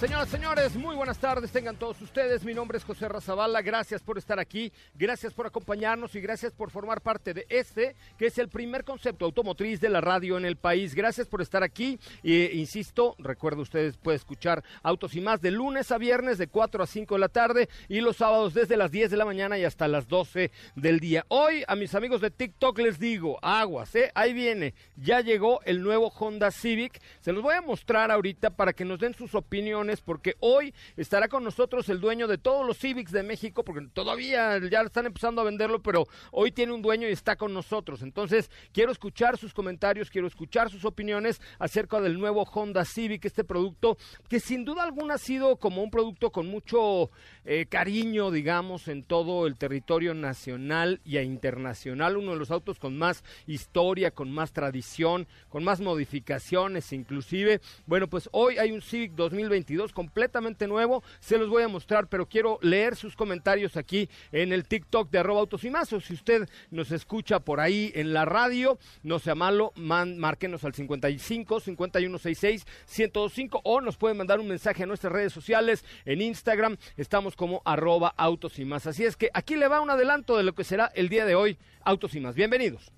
Señoras, señores, muy buenas tardes, tengan todos ustedes. Mi nombre es José Razabala, gracias por estar aquí, gracias por acompañarnos y gracias por formar parte de este, que es el primer concepto automotriz de la radio en el país. Gracias por estar aquí. E, insisto, recuerdo ustedes pueden escuchar Autos y más de lunes a viernes de 4 a 5 de la tarde y los sábados desde las 10 de la mañana y hasta las 12 del día. Hoy a mis amigos de TikTok les digo, aguas, ¿eh? ahí viene, ya llegó el nuevo Honda Civic. Se los voy a mostrar ahorita para que nos den sus opiniones porque hoy estará con nosotros el dueño de todos los Civics de México, porque todavía ya están empezando a venderlo, pero hoy tiene un dueño y está con nosotros. Entonces, quiero escuchar sus comentarios, quiero escuchar sus opiniones acerca del nuevo Honda Civic, este producto que sin duda alguna ha sido como un producto con mucho eh, cariño, digamos, en todo el territorio nacional y internacional, uno de los autos con más historia, con más tradición, con más modificaciones inclusive. Bueno, pues hoy hay un Civic 2022 completamente nuevo. Se los voy a mostrar, pero quiero leer sus comentarios aquí en el TikTok de arroba autos y más. O si usted nos escucha por ahí en la radio, no sea malo, man, márquenos al 55 5166 1025 o nos puede mandar un mensaje a nuestras redes sociales en Instagram. Estamos como arroba autos y más. Así es que aquí le va un adelanto de lo que será el día de hoy. Autos y más. Bienvenidos.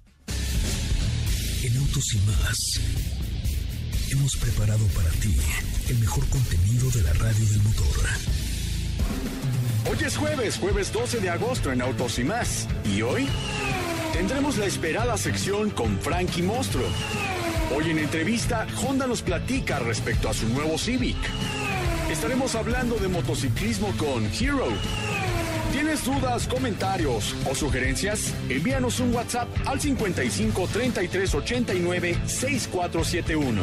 En Autos y más hemos preparado para ti el mejor contenido de la radio del motor. Hoy es jueves, jueves 12 de agosto en Autos y más. Y hoy tendremos la esperada sección con Frankie Mostro. Hoy en entrevista, Honda nos platica respecto a su nuevo Civic. Estaremos hablando de motociclismo con Hero. ¿Tienes dudas, comentarios o sugerencias? Envíanos un WhatsApp al 55 33 89 6471.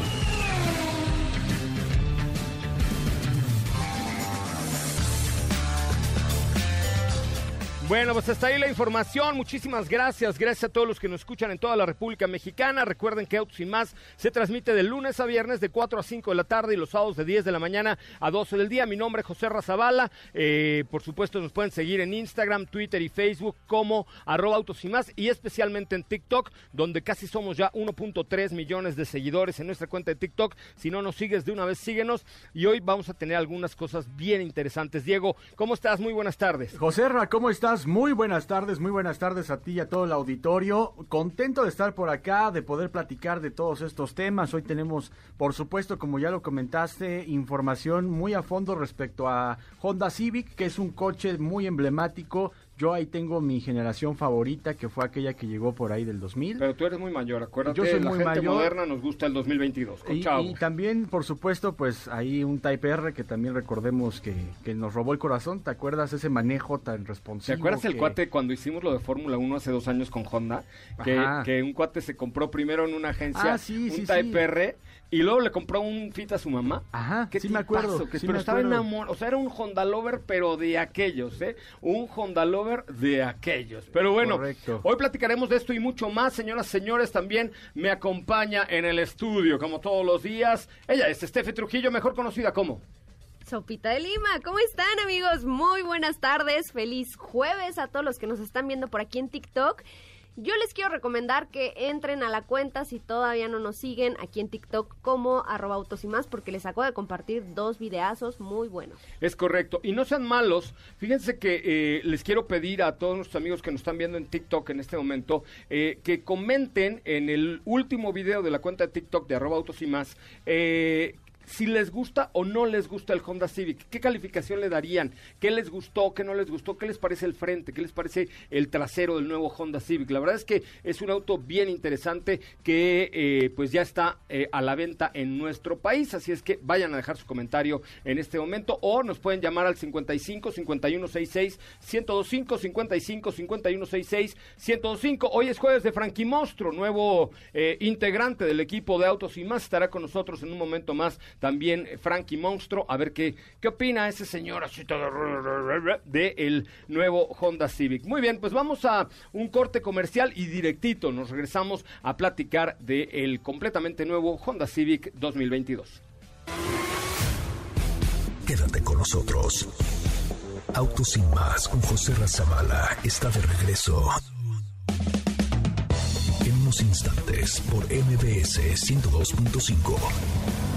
Bueno, pues hasta ahí la información. Muchísimas gracias. Gracias a todos los que nos escuchan en toda la República Mexicana. Recuerden que Autos y Más se transmite de lunes a viernes de 4 a 5 de la tarde y los sábados de 10 de la mañana a 12 del día. Mi nombre es José Razabala. Eh, por supuesto, nos pueden seguir en Instagram, Twitter y Facebook como arroba Autos y Más y especialmente en TikTok, donde casi somos ya 1.3 millones de seguidores en nuestra cuenta de TikTok. Si no nos sigues de una vez, síguenos. Y hoy vamos a tener algunas cosas bien interesantes. Diego, ¿cómo estás? Muy buenas tardes. José ¿cómo estás? Muy buenas tardes, muy buenas tardes a ti y a todo el auditorio. Contento de estar por acá, de poder platicar de todos estos temas. Hoy tenemos, por supuesto, como ya lo comentaste, información muy a fondo respecto a Honda Civic, que es un coche muy emblemático yo ahí tengo mi generación favorita, que fue aquella que llegó por ahí del 2000. Pero tú eres muy mayor, acuérdate, Yo soy la muy gente moderna nos gusta el 2022, y, y, también, por supuesto, pues ahí un Type R que también recordemos que, que, nos robó el corazón. ¿Te acuerdas ese manejo tan responsivo? ¿Te acuerdas el cuate cuando hicimos lo de Fórmula 1 hace dos años con Honda? Que, que, un cuate se compró primero en una agencia ah, sí, un Type R y luego le compró un Fit a su mamá. Ajá, sí me acuerdo. Que, pero estaba enamorado, o sea, era un Honda Lover, pero de aquellos, ¿eh? Un Honda Lover de aquellos. Pero bueno, hoy platicaremos de esto y mucho más, señoras, señores. También me acompaña en el estudio, como todos los días. Ella es Estefe Trujillo, mejor conocida como... Sopita de Lima, ¿cómo están amigos? Muy buenas tardes, feliz jueves a todos los que nos están viendo por aquí en TikTok. Yo les quiero recomendar que entren a la cuenta si todavía no nos siguen aquí en TikTok como arroba autos y más porque les acabo de compartir dos videazos muy buenos. Es correcto. Y no sean malos. Fíjense que eh, les quiero pedir a todos nuestros amigos que nos están viendo en TikTok en este momento eh, que comenten en el último video de la cuenta de TikTok de arroba autos y más eh, si les gusta o no les gusta el Honda Civic, qué calificación le darían, qué les gustó, qué no les gustó, qué les parece el frente, qué les parece el trasero del nuevo Honda Civic. La verdad es que es un auto bien interesante que eh, pues ya está eh, a la venta en nuestro país, así es que vayan a dejar su comentario en este momento o nos pueden llamar al 55 5166 1025 55 5166 1025. Hoy es jueves de Frankie Mostro, nuevo eh, integrante del equipo de Autos y más estará con nosotros en un momento más también Frankie Monstro, a ver qué, qué opina ese señor así todo de el nuevo Honda Civic. Muy bien, pues vamos a un corte comercial y directito nos regresamos a platicar del el completamente nuevo Honda Civic 2022. Quédate con nosotros. Autos sin más con José Razabala está de regreso. En unos instantes por MBS 102.5.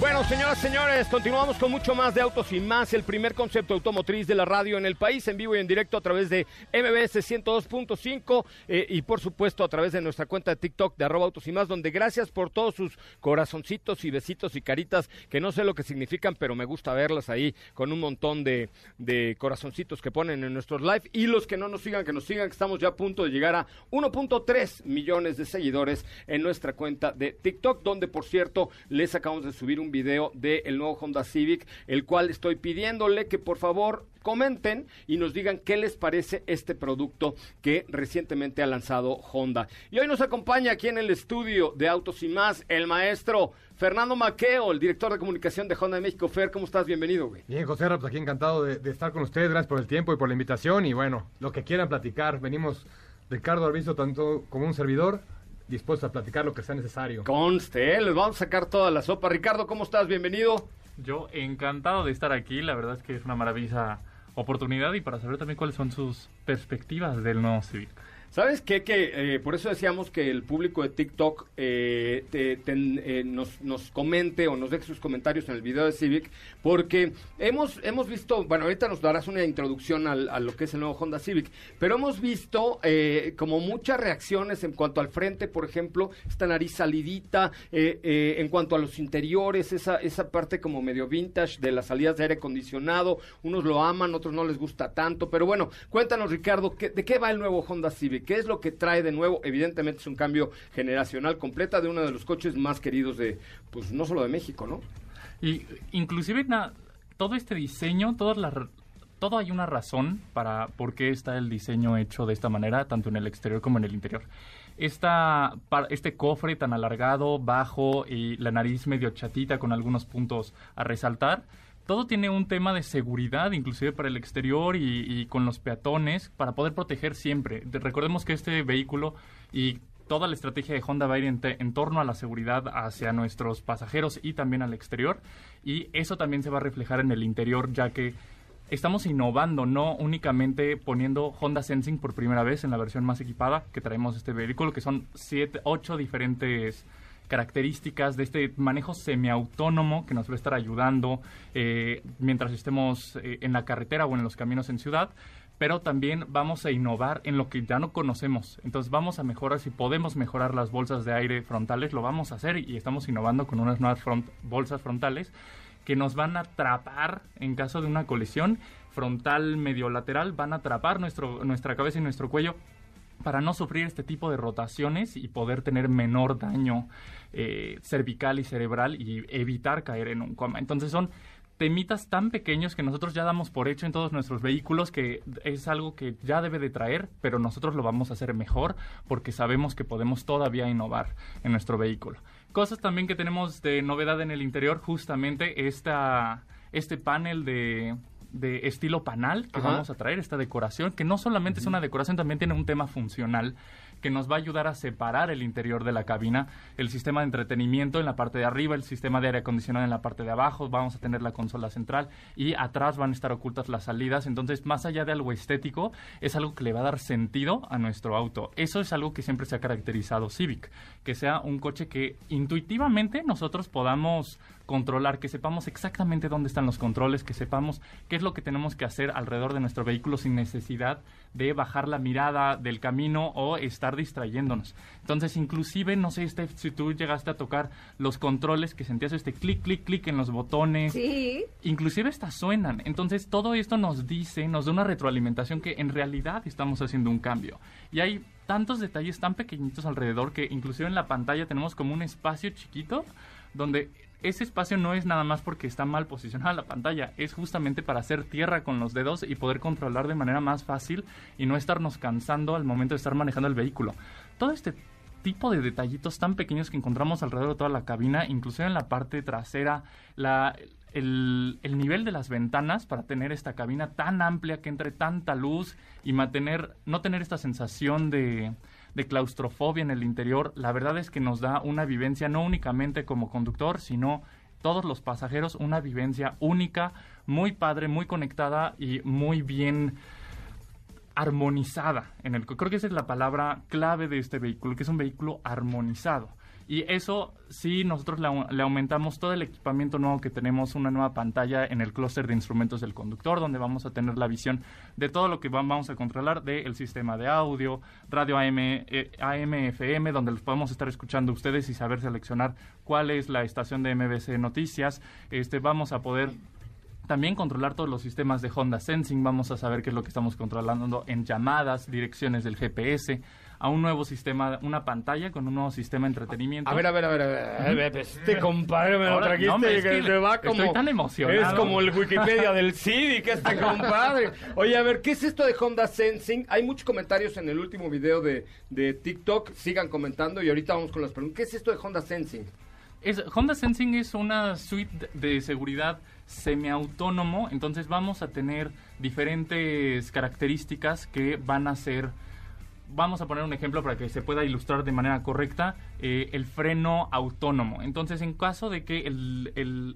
Bueno, señoras y señores, continuamos con mucho más de Autos y Más, el primer concepto automotriz de la radio en el país, en vivo y en directo a través de MBS 102.5 eh, y por supuesto a través de nuestra cuenta de TikTok de arroba Autos y Más, donde gracias por todos sus corazoncitos y besitos y caritas, que no sé lo que significan, pero me gusta verlas ahí con un montón de, corazoncitos que ponen en nuestros live y los que no nos sigan, que nos sigan, que estamos ya a punto de llegar a 1.3 millones de seguidores en nuestra cuenta de TikTok, donde por cierto les acabamos de subir un video del nuevo Honda Civic, el cual estoy pidiéndole que por favor comenten y nos digan qué les parece este producto que recientemente ha lanzado Honda. Y hoy nos acompaña aquí en el estudio de Autos y Más el maestro Fernando Maqueo, el director de comunicación de Honda de México. Fer, ¿cómo estás? Bienvenido, güey. Bien, José, pues aquí encantado de, de estar con ustedes. Gracias por el tiempo y por la invitación. Y bueno, lo que quieran platicar. Venimos Ricardo Arbizo, tanto como un servidor, dispuesto a platicar lo que sea necesario. Conste, ¿eh? les vamos a sacar toda la sopa. Ricardo, ¿cómo estás? Bienvenido. Yo encantado de estar aquí, la verdad es que es una maravillosa oportunidad y para saber también cuáles son sus perspectivas del nuevo Civic. ¿Sabes qué? Que eh, por eso decíamos que el público de TikTok eh, te- eh, nos, nos comente o nos deje sus comentarios en el video de Civic, porque hemos, hemos visto, bueno, ahorita nos darás una introducción al- a lo que es el nuevo Honda Civic, pero hemos visto eh, como muchas reacciones en cuanto al frente, por ejemplo, esta nariz salidita, eh, eh, en cuanto a los interiores, esa, esa parte como medio vintage de las salidas de aire acondicionado, unos lo aman, otros no les gusta tanto, pero bueno, cuéntanos Ricardo, ¿qué- ¿de qué va el nuevo Honda Civic? ¿Qué es lo que trae de nuevo? Evidentemente es un cambio generacional completa de uno de los coches más queridos de, pues no solo de México, ¿no? Y inclusive na- todo este diseño, todas las todo hay una razón para por qué está el diseño hecho de esta manera, tanto en el exterior como en el interior. Esta, este cofre tan alargado, bajo y la nariz medio chatita con algunos puntos a resaltar, todo tiene un tema de seguridad, inclusive para el exterior y, con los peatones, para poder proteger siempre. De- recordemos que este vehículo y toda la estrategia de Honda va a ir en torno a la seguridad hacia nuestros pasajeros y también al exterior. Y eso también se va a reflejar en el interior, ya que estamos innovando, no únicamente poniendo Honda Sensing por primera vez en la versión más equipada que traemos este vehículo, que son siete, ocho diferentes características de este manejo semiautónomo que nos va a estar ayudando eh, mientras estemos eh, en la carretera o en los caminos en ciudad, pero también vamos a innovar en lo que ya no conocemos. Entonces vamos a mejorar, si podemos mejorar las bolsas de aire frontales, lo vamos a hacer y estamos innovando con unas nuevas front- bolsas frontales que nos van a atrapar en caso de una colisión frontal medio lateral, van a atrapar nuestro, nuestra cabeza y nuestro cuello para no sufrir este tipo de rotaciones y poder tener menor daño eh, cervical y cerebral y evitar caer en un coma. Entonces son temitas tan pequeños que nosotros ya damos por hecho en todos nuestros vehículos que es algo que ya debe de traer, pero nosotros lo vamos a hacer mejor porque sabemos que podemos todavía innovar en nuestro vehículo. Cosas también que tenemos de novedad en el interior, justamente esta, este panel de, de estilo panal que Ajá. vamos a traer, esta decoración, que no solamente es una decoración, también tiene un tema funcional que nos va a ayudar a separar el interior de la cabina, el sistema de entretenimiento en la parte de arriba, el sistema de aire acondicionado en la parte de abajo, vamos a tener la consola central y atrás van a estar ocultas las salidas, entonces más allá de algo estético, es algo que le va a dar sentido a nuestro auto. Eso es algo que siempre se ha caracterizado Civic, que sea un coche que intuitivamente nosotros podamos controlar, que sepamos exactamente dónde están los controles, que sepamos qué es lo que tenemos que hacer alrededor de nuestro vehículo sin necesidad de bajar la mirada del camino o estar distrayéndonos. Entonces, inclusive, no sé Steph, si tú llegaste a tocar los controles que sentías este clic, clic, clic en los botones, Sí. inclusive estas suenan. Entonces, todo esto nos dice, nos da una retroalimentación que en realidad estamos haciendo un cambio. Y hay tantos detalles tan pequeñitos alrededor que inclusive en la pantalla tenemos como un espacio chiquito donde ese espacio no es nada más porque está mal posicionada la pantalla, es justamente para hacer tierra con los dedos y poder controlar de manera más fácil y no estarnos cansando al momento de estar manejando el vehículo. Todo este tipo de detallitos tan pequeños que encontramos alrededor de toda la cabina, inclusive en la parte trasera, la, el, el, nivel de las ventanas para tener esta cabina tan amplia que entre tanta luz y mantener, no tener esta sensación de, de claustrofobia en el interior, la verdad es que nos da una vivencia no únicamente como conductor, sino todos los pasajeros una vivencia única, muy padre, muy conectada y muy bien armonizada en el creo que esa es la palabra clave de este vehículo, que es un vehículo armonizado. Y eso sí, nosotros le, aumentamos todo el equipamiento nuevo que tenemos, una nueva pantalla en el clúster de instrumentos del conductor, donde vamos a tener la visión de todo lo que vamos a controlar del sistema de audio, radio AM, eh, AM, FM, donde los podemos estar escuchando ustedes y saber seleccionar cuál es la estación de MBC Noticias. Este, vamos a poder también controlar todos los sistemas de Honda Sensing, vamos a saber qué es lo que estamos controlando en llamadas, direcciones del GPS, a un nuevo sistema, una pantalla con un nuevo sistema de entretenimiento. A ver, a ver, a ver, a ver, este compadre me lo trajiste que, me va como... Estoy tan emocionado. Es como el Wikipedia del Civic, este compadre. Oye, a ver, ¿qué es esto de Honda Sensing? Hay muchos comentarios en el último video de, de TikTok, sigan comentando y ahorita vamos con las preguntas. ¿Qué es esto de Honda Sensing? Es, Honda Sensing es una suite de seguridad semiautónomo, entonces vamos a tener diferentes características que van a ser vamos a poner un ejemplo para que se pueda ilustrar de manera correcta, eh, el freno autónomo. Entonces, en caso de que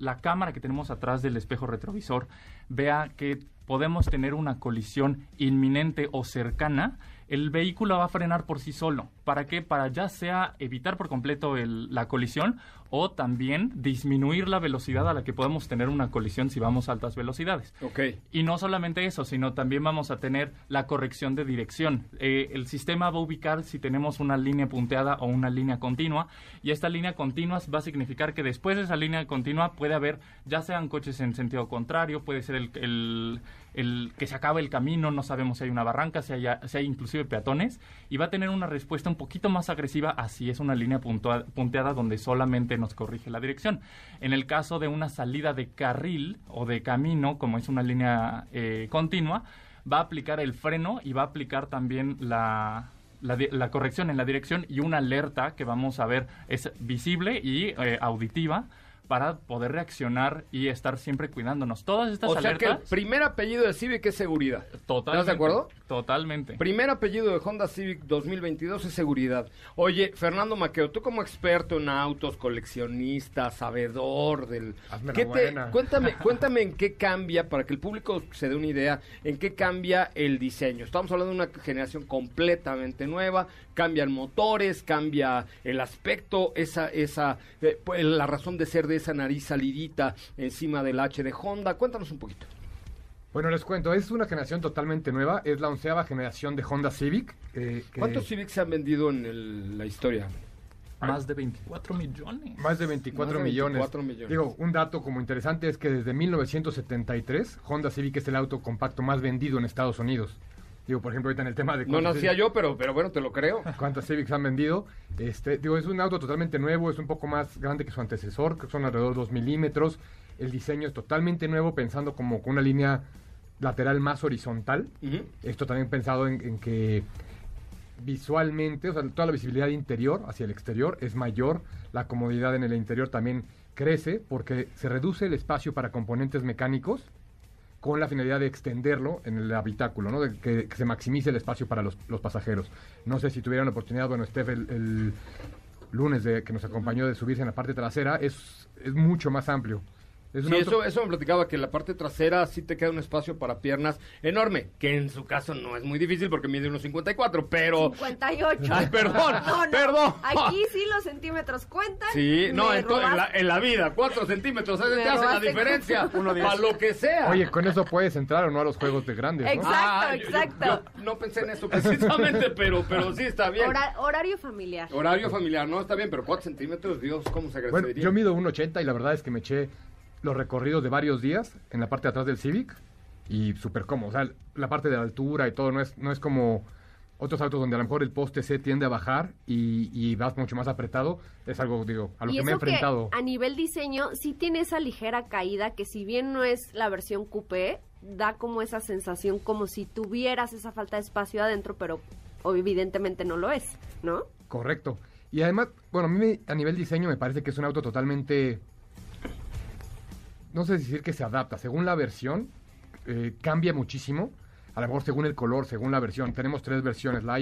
la cámara que tenemos atrás del espejo retrovisor vea que podemos tener una colisión inminente o cercana, el vehículo va a frenar por sí solo. ¿Para qué? Para ya sea evitar por completo la colisión o también disminuir la velocidad a la que podemos tener una colisión si vamos a altas velocidades. Okay. Y no solamente eso, sino también vamos a tener la corrección de dirección. Eh, el sistema va a ubicar si tenemos una línea punteada o una línea continua y esta línea continua va a significar que después de esa línea continua puede haber ya sean coches en sentido contrario, puede ser el, el, el que se acabe el camino, no sabemos si hay una barranca, si hay, si hay inclusive peatones y va a tener una respuesta un poquito más agresiva así es una línea punteada donde solamente nos corrige la dirección. En el caso de una salida de carril o de camino, como es una línea eh, continua, va a aplicar el freno y va a aplicar también la, la, corrección en la dirección y una alerta que vamos a ver es visible y eh, auditiva para poder reaccionar y estar siempre cuidándonos. Todas estas o sea que el primer apellido de Civic es seguridad. Totalmente. ¿Estás de acuerdo? Totalmente. Primer apellido de Honda Civic 2022 es seguridad. Oye, Fernando Maqueo, tú como experto en autos, coleccionista, sabedor del... ¿qué te, cuéntame, cuéntame en qué cambia, para que el público se dé una idea, en qué cambia el diseño. Estamos hablando de una generación completamente nueva, cambian motores, cambia el aspecto, esa, esa, eh, pues, la razón de ser de esa nariz salidita encima del H de Honda. Cuéntanos un poquito. Bueno, les cuento, es una generación totalmente nueva, es la onceava generación de Honda Civic. Eh, ¿Cuántos Civics se han vendido en la historia? Más de 24 millones. Más de 24, millones. millones. Digo, un dato como interesante es que desde 1973 Honda Civic es el auto compacto más vendido en Estados Unidos. Digo, por ejemplo, ahorita en el tema de... No nacía yo, pero, pero bueno, te lo creo. ¿Cuántas Civics han vendido? Este, digo, es un auto totalmente nuevo, es un poco más grande que su antecesor, que son alrededor de 2 milímetros. El diseño es totalmente nuevo, pensando como con una línea lateral más horizontal. Esto también pensado en, que visualmente, o sea, toda la visibilidad interior hacia el exterior es mayor, la comodidad en el interior también crece porque se reduce el espacio para componentes mecánicos con la finalidad de extenderlo en el habitáculo, ¿no? de que, se maximice el espacio para los, pasajeros. No sé si tuvieran la oportunidad, bueno, Steph el, el lunes de, que nos acompañó de subirse en la parte trasera, es, es mucho más amplio sí, eso, eso me platicaba que en la parte trasera sí te queda un espacio para piernas enorme, que en su caso no es muy difícil porque mide unos 54, pero... 58. Ay, perdón, perdón. Aquí sí los centímetros cuentan. Sí, no, en, la, en, la, vida, 4 centímetros, eso te hace la diferencia, para lo que sea. Oye, con eso puedes entrar o no a los juegos de grandes, ¿no? Exacto, ah, exacto. no pensé en eso precisamente, pero, pero sí está bien. horario familiar. Horario familiar, no, está bien, pero 4 centímetros, Dios, ¿cómo se agradecería? Bueno, yo mido 1,80 y la verdad es que me eché los recorridos de varios días en la parte de atrás del Civic y súper cómodo. O sea, la parte de la altura y todo no es, no es como otros autos donde a lo mejor el poste se tiende a bajar y, y vas mucho más apretado, es algo, digo, a lo y que me he enfrentado. a nivel diseño sí tiene esa ligera caída que si bien no es la versión coupé, da como esa sensación como si tuvieras esa falta de espacio adentro, pero evidentemente no lo es, ¿no? Correcto. Y además, bueno, a mí me- a nivel diseño me parece que es un auto totalmente, no sé decir que se adapta, según la versión, eh, cambia muchísimo, a lo mejor según el color, según la versión. Tenemos tres versiones, la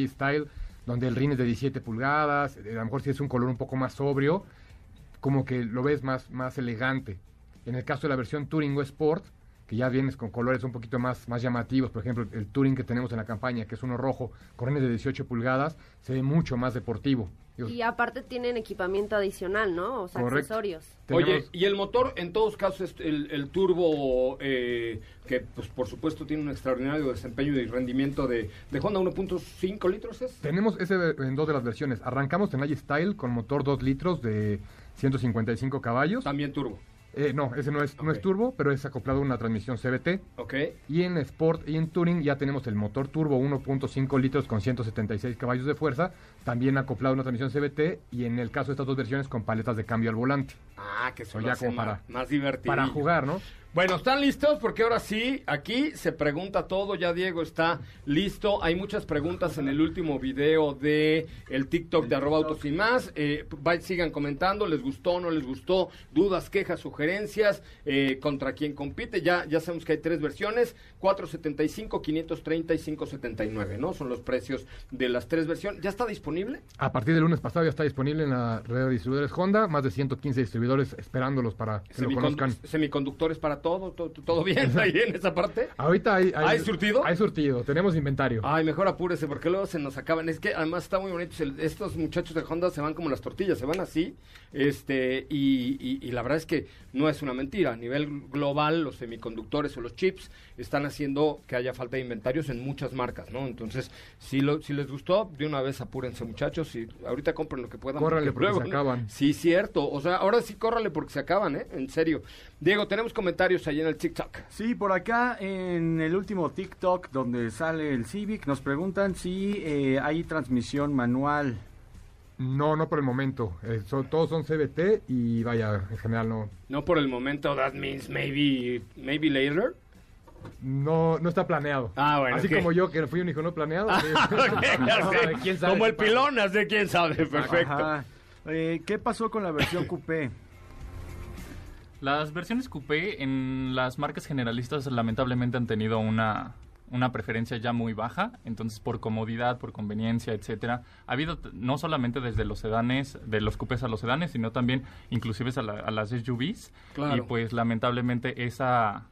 donde el rin es de 17 pulgadas, eh, a lo mejor si es un color un poco más sobrio, como que lo ves más, más elegante. En el caso de la versión Touring o Sport, que ya vienes con colores un poquito más, más llamativos, por ejemplo, el Touring que tenemos en la campaña, que es uno rojo, con rines de 18 pulgadas, se ve mucho más deportivo. Y aparte tienen equipamiento adicional, ¿no? O sea, Correcto. accesorios. Oye, y el motor, en todos casos, es el, el turbo, eh, que pues por supuesto tiene un extraordinario desempeño y rendimiento de, de Honda 1.5 litros, ¿es? Tenemos ese en dos de las versiones. Arrancamos en i-Style con motor 2 litros de 155 caballos. También turbo, Eh, no, ese no es, no es turbo, pero es acoplado a una transmisión CVT. ¿ok? Y en Sport y en Touring ya tenemos el motor turbo 1.5 litros con 176 caballos de fuerza, también acoplado a una transmisión CVT y en el caso de estas dos versiones con paletas de cambio al volante. Ah, que eso ya como más, para- más divertido. Para jugar, ¿no? Bueno, ¿están listos? Porque ahora sí, aquí se pregunta todo, ya Diego está listo. Hay muchas preguntas en el último video de el TikTok de arroba autos y más. Eh, sigan comentando, les gustó, no les gustó, dudas, quejas, sugerencias, eh, contra quién compite. Ya, ya sabemos que hay tres versiones, 475, 530 y 579, ¿no? Son los precios de las tres versiones. ¿Ya está disponible? A partir del lunes pasado ya está disponible en la red de distribuidores Honda, más de 115 distribuidores esperándolos para que lo conozcan. Semiconductores para todo, todo, todo bien ahí en esa parte. Ahorita hay, ¿Hay surtido? Hay surtido, tenemos inventario. Ay, mejor apúrese porque luego se nos acaban. Es que además está muy bonito. Estos muchachos de Honda se van como las tortillas, se van así. Este, y, y- y la verdad es que no es una mentira. A nivel global, los semiconductores o los chips están haciendo que haya falta de inventarios en muchas marcas, ¿no? Entonces, si, lo, si les gustó, de una vez apúrense, muchachos. Y ahorita compren lo que puedan. Córranle porque se ¿no? acaban. Sí, cierto. O sea, ahora sí córrale porque se acaban, ¿eh? En serio. Diego, tenemos comentarios ahí en el TikTok. Sí, por acá en el último TikTok donde sale el Civic nos preguntan si eh, hay transmisión manual. No, no por el momento. Eh, son- todos son CBT y vaya, en general no. No por el momento, that means maybe, maybe later. No, no está planeado. Ah, bueno, Así como yo, que fui un hijo no planeado. sí. Ya sé. ¿De quién sabe Como qué el pasa? pilonas de quién sabe, perfecto. Ajá. Eh, ¿Qué pasó con la versión coupé? Las versiones coupé en las marcas generalistas lamentablemente han tenido una, una preferencia ya muy baja, entonces por comodidad, por conveniencia, etcétera, ha habido no solamente desde los sedanes, de los coupés a los sedanes, sino también inclusive a, la- a las SUVs Claro. y pues lamentablemente esa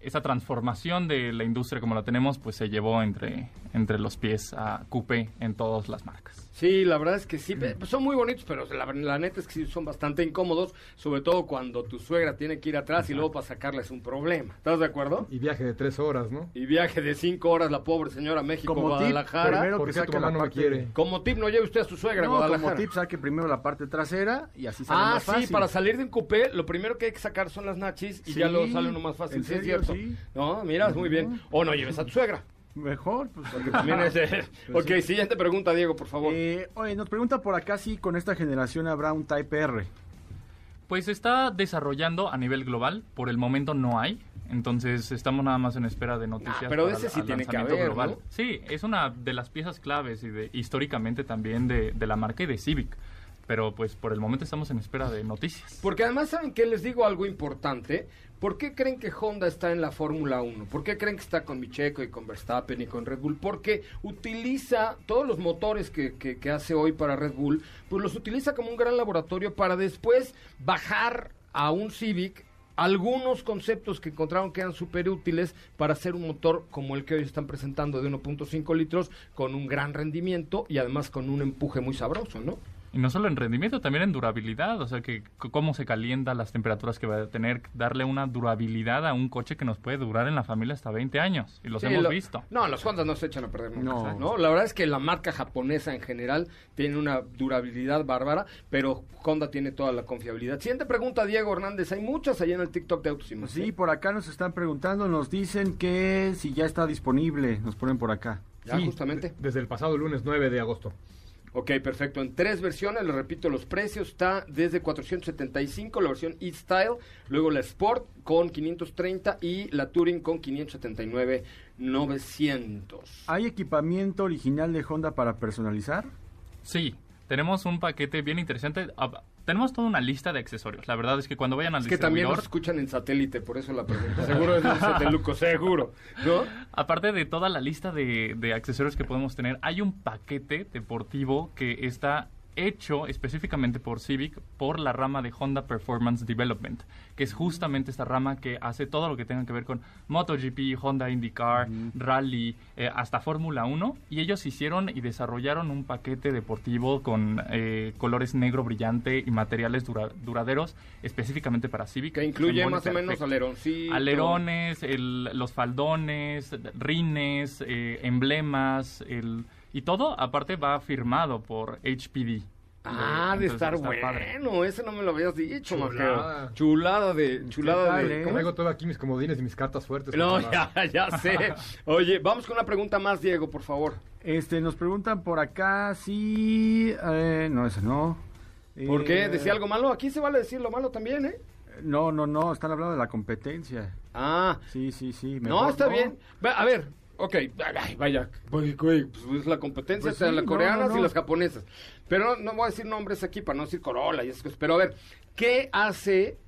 esa transformación de la industria como la tenemos pues se llevó entre entre los pies a coupé en todas las marcas. Sí, la verdad es que sí, pe- son muy bonitos, pero la, la neta es que sí son bastante incómodos, sobre todo cuando tu suegra tiene que ir atrás y luego para sacarla es un problema. ¿Estás de acuerdo? Y viaje de tres horas, ¿no? Y viaje de cinco horas la pobre señora México, Como tip, Guadalajara. primero ¿Por que saque la no parte- quiere? Como tip, no lleve usted a su suegra a No, Guadalajara. como tip saque primero la parte trasera y así sale Ah, más fácil. sí, para salir de un coupé, lo primero que hay que sacar son las nachis y ya luego sale uno más fácil. ¿en Sí, es cierto. Sí. No, miras, muy bien. O no lleves a tu suegra. Mejor, pues. porque- También es, eh, Pues ok, siguiente pregunta, Diego, por favor. Eh, oye, nos pregunta por acá si con esta generación habrá un Type R. Pues se está desarrollando a nivel global, por el momento no hay, entonces estamos nada más en espera de noticias. Ah, pero para ese sí tiene que haber, ¿no? Sí, es una de las piezas claves y de, históricamente también de, de la marca y de Civic, pero pues por el momento estamos en espera de noticias. Porque además, ¿saben qué? Les digo algo importante. ¿Por qué creen que Honda está en la Fórmula 1? ¿Por qué creen que está con Micheco y con Verstappen y con Red Bull? Porque utiliza todos los motores que, que- que hace hoy para Red Bull, pues los utiliza como un gran laboratorio para después bajar a un Civic algunos conceptos que encontraron que eran súper útiles para hacer un motor como el que hoy están presentando de 1.5 litros con un gran rendimiento y además con un empuje muy sabroso, ¿no? Y no solo en rendimiento, también en durabilidad, o sea, que cómo se calienta, las temperaturas que va a tener, darle una durabilidad a un coche que nos puede durar en la familia hasta 20 años, y los Sí, hemos lo- visto. No, los Hondas no se echan a perder nunca, No. ¿no? La verdad es que la marca japonesa en general tiene una durabilidad bárbara, pero Honda tiene toda la confiabilidad. Siguiente pregunta, Diego Hernández. Hay muchas allá en el TikTok de Autos y Más, Sí, ¿eh? por acá nos están preguntando, nos dicen que si ya está disponible, nos ponen por acá. Ya, Sí, justamente. de- desde el pasado lunes 9 de agosto. Ok, perfecto. En tres versiones, les repito los precios. Está desde 475, la versión E-Style, luego la Sport con 530 y la Touring con 579, 900. ¿Hay equipamiento original de Honda para personalizar? Sí, tenemos un paquete bien interesante. Tenemos toda una lista de accesorios. La verdad es que cuando vayan al Es que también distribuidor, nos escuchan en satélite, por eso la pregunta. Seguro es de Sateluco, seguro. ¿No? aparte de toda la lista de, de accesorios que podemos tener, hay un paquete deportivo que está hecho específicamente por Civic por la rama de Honda Performance Development, que es justamente esta rama que hace todo lo que tenga que ver con MotoGP, Honda IndyCar, Rally, eh, hasta Fórmula 1, y ellos hicieron y desarrollaron un paquete deportivo con eh, colores negro brillante y materiales dura- duraderos específicamente para Civic. Que incluye más o menos. Alerones, el- los faldones, rines, eh, emblemas, el, y todo aparte va firmado por HPD. Ah, de estar está padre. bueno. Ese no me lo habías dicho, Chulada. Chulada de... Chulada de... eh? Traigo todo aquí mis comodines y mis cartas fuertes. No, ya, ya sé. Oye, vamos con una pregunta más, Diego, por favor. Este, nos preguntan por acá si... eh, no, ese no. ¿Por qué? Eh, ¿Decía algo malo? Aquí se vale decir lo malo también, ¿eh? No, no, no, están hablando de la competencia. Ah, Sí, sí, sí. no, está bien. Va, A ver, ok, ay, vaya, pues es la competencia Pues las no, coreanas no, no. y las japonesas. Pero no, no voy a decir nombres aquí para no decir Corolla y esas cosas. Pero a ver, ¿qué hace?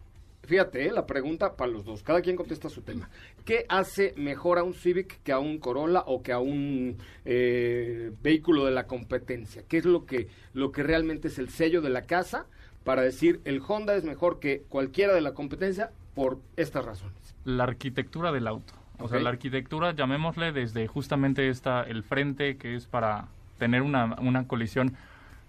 Fíjate, eh, la pregunta para los dos. Cada quien contesta su tema. ¿Qué hace mejor a un Civic que a un Corolla o que a un eh, vehículo de la competencia? ¿Qué es lo que, lo que realmente es el sello de la casa para decir el Honda es mejor que cualquiera de la competencia por estas razones? La arquitectura del auto. O sea, la arquitectura, llamémosle desde justamente esta, el frente, que es para tener una, una colisión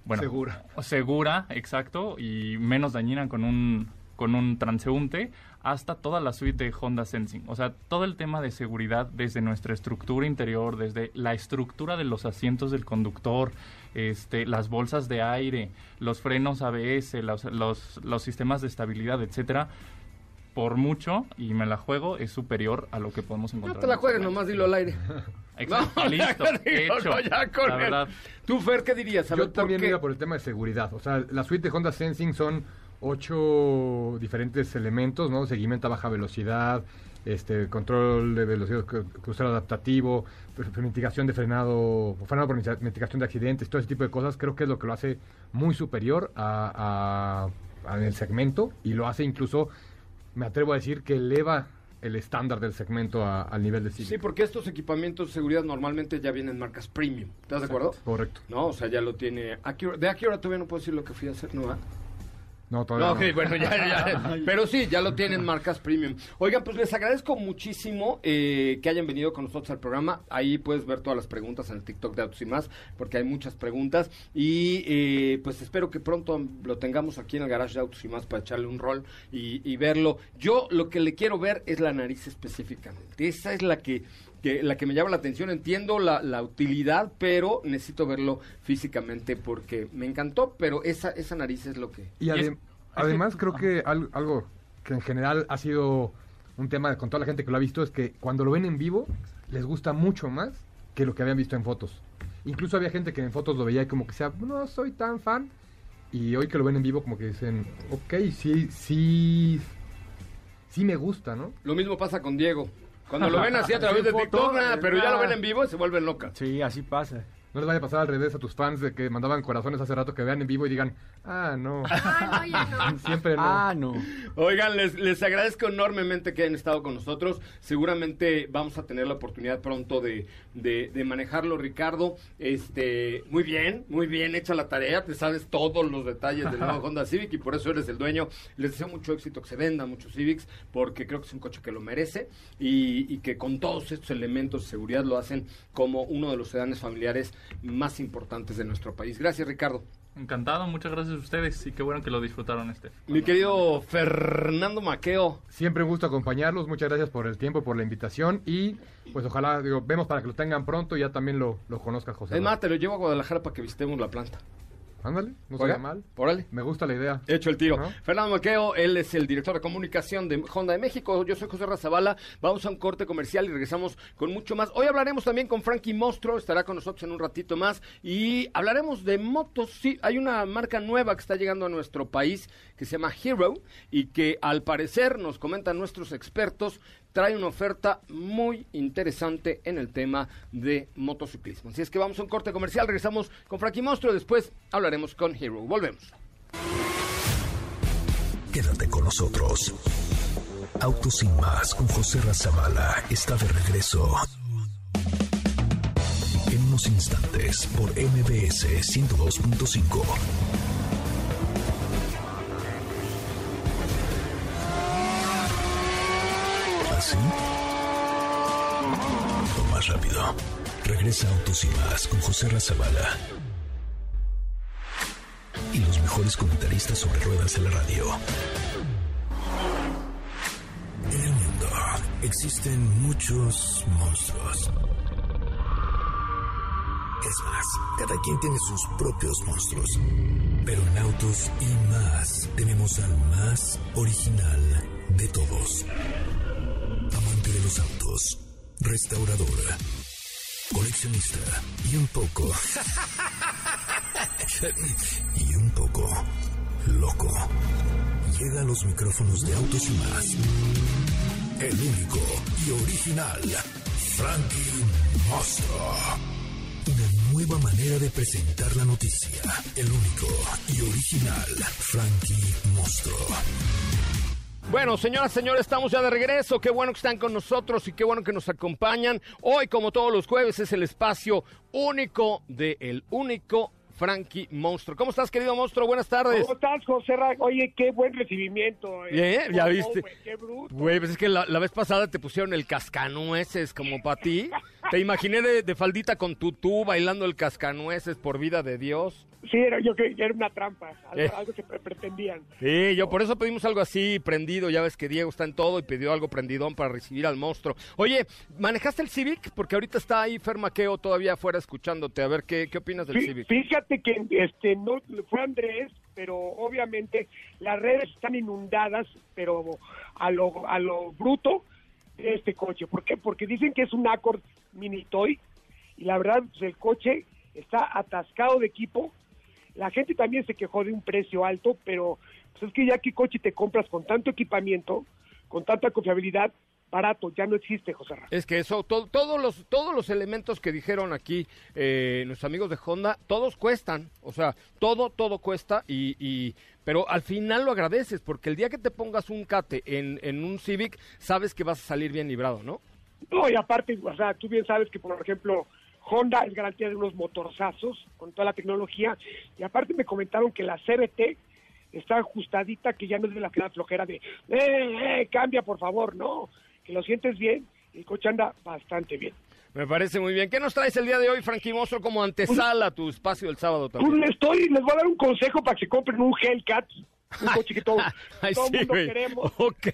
bueno, Segura. segura, exacto, y menos dañina con un, con un transeúnte, hasta toda la suite de Honda Sensing. O sea, todo el tema de seguridad desde nuestra estructura interior, desde la estructura de los asientos del conductor, este, las bolsas de aire, los frenos ABS, los, los, los sistemas de estabilidad, etcétera, por mucho, y me la juego, es superior a lo que podemos No encontrar. te la juegues, nomás dilo al aire. Exacto, No, listo, ya digo, hecho. no, ya con la verdad, Tú, Fer, ¿qué dirías? A ver, Yo también iba por el tema de seguridad. O sea, la suite de Honda Sensing son ocho diferentes elementos, ¿no? Seguimiento a baja velocidad, este, control de velocidad cru- crucero adaptativo, mitigación de frenado, frenado por mitiga- mitigación de accidentes, todo ese tipo de cosas. Creo que es lo que lo hace muy superior a, a- a- en el segmento y lo hace incluso, me atrevo a decir, que eleva el estándar del segmento a- al nivel de Civic. Sí, porque estos equipamientos de seguridad normalmente ya vienen marcas premium. ¿Estás de acuerdo? Correcto. No, o sea, ya lo tiene Acura. De Acura todavía no puedo decir lo que fui a hacer, ¿no? No, todavía No, bueno, ya, ya. Pero sí, ya lo tienen marcas premium. Oigan, pues les agradezco muchísimo eh, que hayan venido con nosotros al programa. Ahí puedes ver todas las preguntas en el TikTok de Autos y más, porque hay muchas preguntas. Y eh, pues espero que pronto lo tengamos aquí en el garage de Autos y más para echarle un rol y, y verlo. Yo lo que le quiero ver es la nariz específicamente. Esa es la que que la que me llama la atención. Entiendo la, la utilidad, pero necesito verlo físicamente porque me encantó, pero esa, esa nariz es lo que... Y Y es- adem- es que- además creo que al- algo que en general ha sido un tema con toda la gente que lo ha visto es que cuando lo ven en vivo les gusta mucho más que lo que habían visto en fotos. Incluso había gente que en fotos lo veía y como que sea, no soy tan fan. Y hoy que lo ven en vivo como que dicen, ok, sí, sí, sí me gusta, ¿no? Lo mismo pasa con Diego. Cuando lo ven así a través de TikTok, nada, pero ya lo ven ah. en vivo se vuelven locas. Sí, así pasa. No les vaya a pasar al revés a tus fans de que mandaban corazones hace rato que vean en vivo y digan, ah, no, Ah, no, ya no. siempre no. Ah, no. Oigan, les, les agradezco enormemente que hayan estado con nosotros. Seguramente vamos a tener la oportunidad pronto de, de, de manejarlo, Ricardo. Este, muy bien, muy bien, hecha la tarea. Te sabes todos los detalles del nuevo Honda Civic y por eso eres el dueño. Les deseo mucho éxito, que se vendan muchos Civics, porque creo que es un coche que lo merece y, y que con todos estos elementos de seguridad lo hacen como uno de los sedanes familiares más importantes de nuestro país. Gracias, Ricardo. encantado, muchas gracias a ustedes y qué bueno que lo disfrutaron este. Mi querido Fernando Maqueo. Siempre un gusto acompañarlos, muchas gracias por el tiempo, por la invitación y pues ojalá, digo, vemos para que lo tengan pronto y ya también lo, lo conozca José. Es más, te lo llevo a Guadalajara para que visitemos la planta. Ándale, no Oiga, sería mal. Órale. Me gusta la idea. Hecho el tiro. Fernando Maqueo, él es el director de comunicación de Honda de México. Yo soy José Razabala. Vamos a un corte comercial y regresamos con mucho más. Hoy hablaremos también con Frankie Mostro, estará con nosotros en un ratito más. Y hablaremos de motos. Sí, hay una marca nueva que está llegando a nuestro país que se llama Hero y que al parecer, nos comentan nuestros expertos, trae una oferta muy interesante en el tema de motociclismo. Así es que vamos a un corte comercial, regresamos con Frankie Mostro y después hablaremos con Hero. Volvemos. Quédate con nosotros. Autos sin más con José Razabala está de regreso. En unos instantes por MBS 102.5. ¿Así? O más rápido. Regresa Autos y más con José Razabala. Y los mejores comentaristas sobre ruedas en la radio. En el mundo existen muchos monstruos. Es más, cada quien tiene sus propios monstruos. Pero en Autos y más tenemos al más original de todos. De los autos, restaurador, coleccionista y un poco... y un poco loco. Llega a los micrófonos de Autos y más. El único y original Frankie Monstruo. Una nueva manera de presentar la noticia. El único y original Frankie Monstruo. Bueno, señoras, señores, estamos ya de regreso. Qué bueno que están con nosotros y qué bueno que nos acompañan. Hoy, como todos los jueves, es el espacio único de El Único Frankie Monstruo. ¿Cómo estás, querido monstruo? Buenas tardes. ¿Cómo estás, José Ra- Oye, qué buen recibimiento. eh. Ya Oh, viste. qué bruto. Güey, pues es que la, la vez pasada te pusieron el cascanueces como para ti. Te imaginé de, de faldita con tutú bailando el cascanueces por vida de Dios. Sí, era, yo creo que era una trampa, algo, Eh. algo que pre- pretendían. Sí, yo por eso pedimos algo así, prendido. Ya ves que Diego está en todo y pidió algo prendidón para recibir al monstruo. Oye, ¿manejaste el Civic? Porque ahorita está ahí Fer Maqueo todavía afuera escuchándote. A ver, ¿qué, qué opinas del Fí- Civic? Fíjate que este no fue Andrés, pero obviamente las redes están inundadas, pero a lo, a lo bruto de este coche. ¿Por qué? Porque dicen que es un Accord Mini Toy y la verdad pues, el coche está atascado de equipo. La gente también se quejó de un precio alto, pero pues, es que ya qué coche te compras con tanto equipamiento, con tanta confiabilidad, barato, ya no existe, José Ra. Es que eso, to- todos los todos los elementos que dijeron aquí eh, nuestros amigos de Honda, todos cuestan, o sea, todo todo cuesta y, y pero al final lo agradeces porque el día que te pongas un cate en, en un Civic sabes que vas a salir bien librado, ¿no? No, y aparte, o sea, tú bien sabes que, por ejemplo, Honda es garantía de unos motorzazos con toda la tecnología. Y aparte me comentaron que la CBT está ajustadita, que ya no es de la flojera de, eh, eh, cambia por favor, no, que lo sientes bien y el coche anda bastante bien. Me parece muy bien. ¿Qué nos traes el día de hoy, Frankie Monstruo, como antesala a tu espacio del sábado Pues también? les estoy, les voy a dar un consejo para que se compren un Hellcat, un coche que todo, todo sí, mundo queremos. Ok,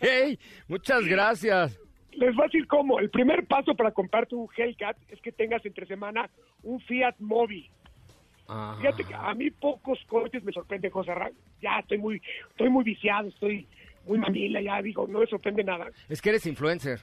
muchas gracias. Les voy a decir cómo. El primer paso para comprarte un Hellcat es que tengas entre semana un Fiat Mobi. Ajá. Fíjate que a mí pocos coches me sorprende José Ra. Ya estoy muy, estoy muy viciado, estoy muy mamila, ya digo, no me sorprende nada. Es que eres influencer.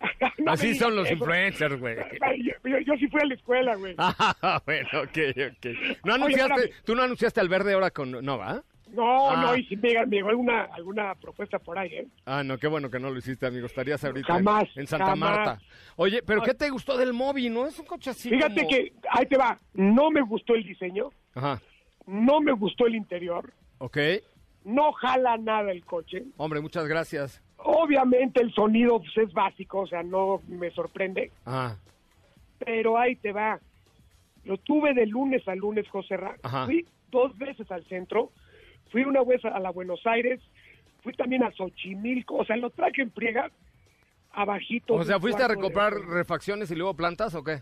No Así son los eso. influencers, güey. Yo, yo- yo sí fui a la escuela, güey. Ah, bueno, ok, ok. ¿No Oye, anunciaste, espérame. tú no anunciaste al verde ahora con... No, ¿va? No, Ah. no, y si me, llegó alguna, alguna propuesta por ahí, ¿eh? Ah, no, qué bueno que no lo hiciste, amigo. Estarías ahorita Jamás, en, Santa jamás. Marta. Oye, ¿pero qué te gustó del móvil? ¿No es un coche así Fíjate como- que, ahí te va, no me gustó el diseño, Ajá, no me gustó el interior, ok. no jala nada el coche. Hombre, muchas gracias. Obviamente el sonido pues, es básico, o sea, no me sorprende. Ah, pero ahí te va. Lo tuve de lunes a lunes, José Ra. Ajá. Fui dos veces al centro, fui una vez a la Buenos Aires, fui también a Xochimilco, o sea, lo traje en priega, abajito. o sea, ¿fuiste a de- recomprar refacciones y luego plantas o qué?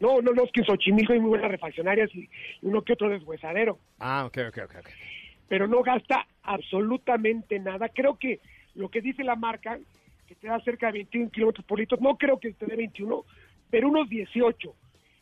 No, no, no, es que en Xochimilco hay muy buenas refaccionarias y, uno que otro deshuesadero, Ah, ok, ok, ok. ok. pero no gasta absolutamente nada. Creo que lo que dice la marca, que te da cerca de 21 kilómetros por litro, no creo que te dé 21, pero unos 18,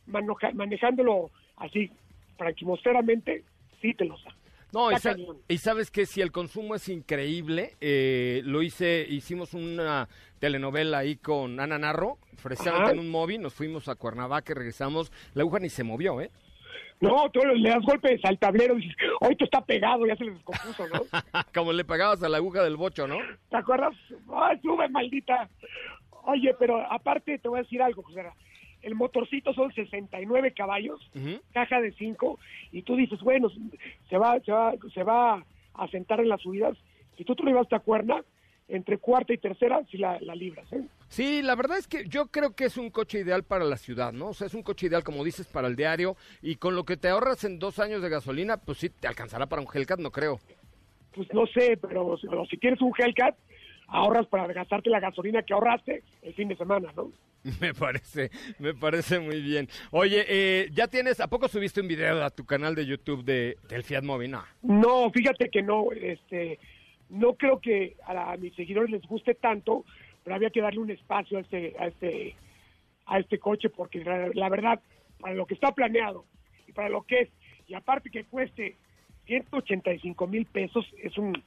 manoja- manejándolo así, franquimosteramente, sí te los da. No, y, sa- sabes que si el consumo es increíble, eh, lo hice, hicimos una telenovela ahí con Ana Narro, precisamente Ajá. en un móvil, nos fuimos a Cuernavaca regresamos, la aguja ni se movió, ¿eh? No, tú le das golpes al tablero y dices, hoy está pegado, ya se le descompuso, ¿no? Como le pagabas a la aguja del bocho, ¿no? ¿Te acuerdas? ¡Ay, sube, maldita! Oye, pero aparte te voy a decir algo, José. El motorcito son 69 caballos, Ujú. caja de 5, y tú dices, bueno, se va, se va, se va a sentar en las subidas. Si tú te lo llevas a cuerna, entre cuarta y tercera, si la, la libras, ¿eh? Sí, la verdad es que yo creo que es un coche ideal para la ciudad, ¿no? O sea, es un coche ideal, como dices, para el diario, y con lo que te ahorras en dos años de gasolina, pues sí, te alcanzará para un Hellcat, no creo. Pues no sé, pero, o si tienes un Hellcat, ahorras para gastarte la gasolina que ahorraste el fin de semana, ¿no? Me parece, me parece muy bien. Oye, eh, ya tienes, ¿a poco subiste un video a tu canal de YouTube de, del Fiat Mobi? No. No, fíjate que no, este, no creo que a, la- a mis seguidores les guste tanto, pero había que darle un espacio a este, a este, a este coche porque la, la verdad, para lo que está planeado y para lo que es, y aparte que cueste 185 mil pesos, es un,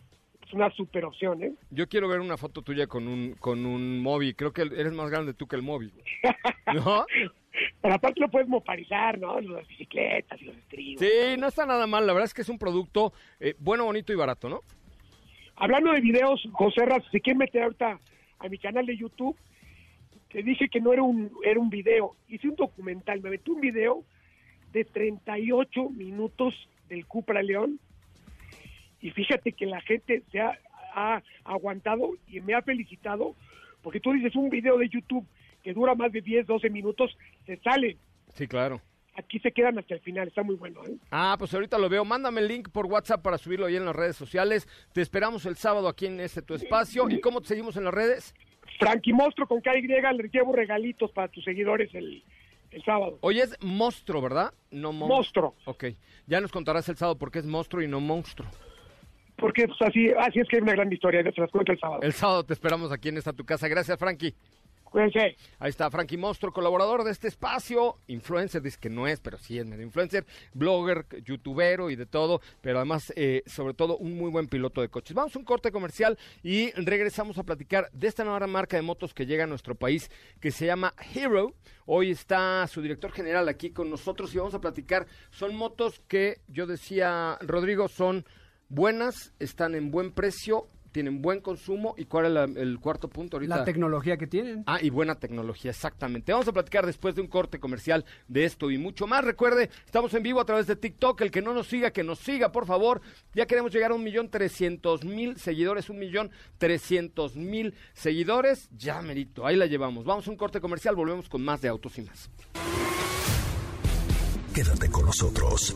es una super opción, ¿eh? Yo quiero ver una foto tuya con un, con un Mobi. Creo que eres más grande tú que el güey. ¿No? Pero aparte lo puedes moparizar, ¿no? Las bicicletas y los estribos. Sí, no está nada mal. La verdad es que es un producto eh, bueno, bonito y barato, ¿no? Hablando de videos, José Raz, si quieren meter ahorita a mi canal de YouTube, te dije que no era un, era un video, hice un documental, me metí un video de 38 minutos del Cupra León y fíjate que la gente se ha, ha aguantado y me ha felicitado porque tú dices un video de YouTube que dura más de 10, 12 minutos, se sale, Sí, claro. aquí se quedan hasta el final, está muy bueno. ¿eh? Ah, pues ahorita lo veo. Mándame el link por WhatsApp para subirlo ahí en las redes sociales. Te esperamos el sábado aquí en este tu espacio. ¿Y cómo te seguimos en las redes? Frankie Monstro con KY, les llevo regalitos para tus seguidores el, el sábado. Hoy es monstruo, ¿verdad? No mon- Monstruo. Ok. Ya nos contarás el sábado por qué es monstruo y no monstruo. Porque pues, así, así es que hay una gran historia, se las cuento el sábado. El sábado te esperamos aquí en esta tu casa. Gracias, Frankie. Cuídense. Ahí está Frankie Monstruo, colaborador de este espacio, influencer, dice que no es, pero sí es medio influencer, blogger, youtubero y de todo, pero además, eh, sobre todo, un muy buen piloto de coches. Vamos a un corte comercial y regresamos a platicar de esta nueva marca de motos que llega a nuestro país, que se llama Hero. Hoy está su director general aquí con nosotros y vamos a platicar. Son motos que, yo decía, Rodrigo, son buenas, están en buen precio, tienen buen consumo. ¿Y cuál es la- el cuarto punto ahorita? La tecnología que tienen. Ah, y buena tecnología, exactamente. Vamos a platicar después de un corte comercial de esto y mucho más. Recuerde, estamos en vivo a través de TikTok. El que no nos siga, que nos siga, por favor. Ya queremos llegar a un millón trescientos mil seguidores, un millón trescientos mil seguidores. Ya, merito, ahí la llevamos. Vamos a un corte comercial, volvemos con más de Autos y Más. Quédate con nosotros.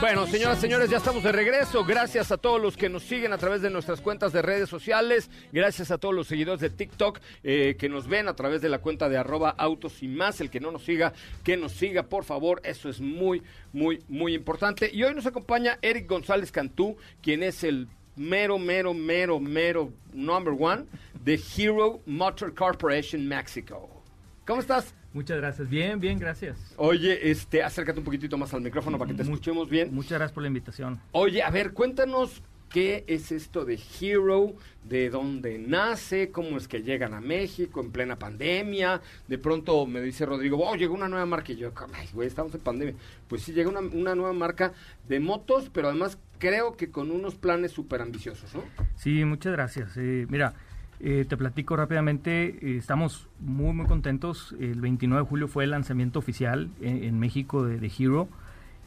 Bueno, señoras y señores, ya estamos de regreso. Gracias a todos los que nos siguen a través de nuestras cuentas de redes sociales. Gracias a todos los seguidores de TikTok eh, que nos ven a través de la cuenta de arroba autos y más. El que no nos siga, que nos siga, por favor. Eso es muy, muy, muy importante. Y hoy nos acompaña Eric González Cantú, quien es el mero, mero, mero, mero number one de Hero Motor Corporation Mexico. ¿Cómo estás? Muchas gracias. Bien, bien, gracias. Oye, este, acércate un poquitito más al micrófono para que te escuchemos bien. Muchas gracias por la invitación. Oye, a ver, cuéntanos qué es esto de Hero, de dónde nace, cómo es que llegan a México en plena pandemia. De pronto me dice Rodrigo, oh, llegó una nueva marca. Y yo, ay, güey, estamos en pandemia. Pues sí, llega una, una nueva marca de motos, pero además creo que con unos planes súper ambiciosos, ¿no? Sí, muchas gracias. Eh, mira, eh, te platico rápidamente. eh, estamos muy, muy contentos. El 29 de julio fue el lanzamiento oficial en, México de, Hero.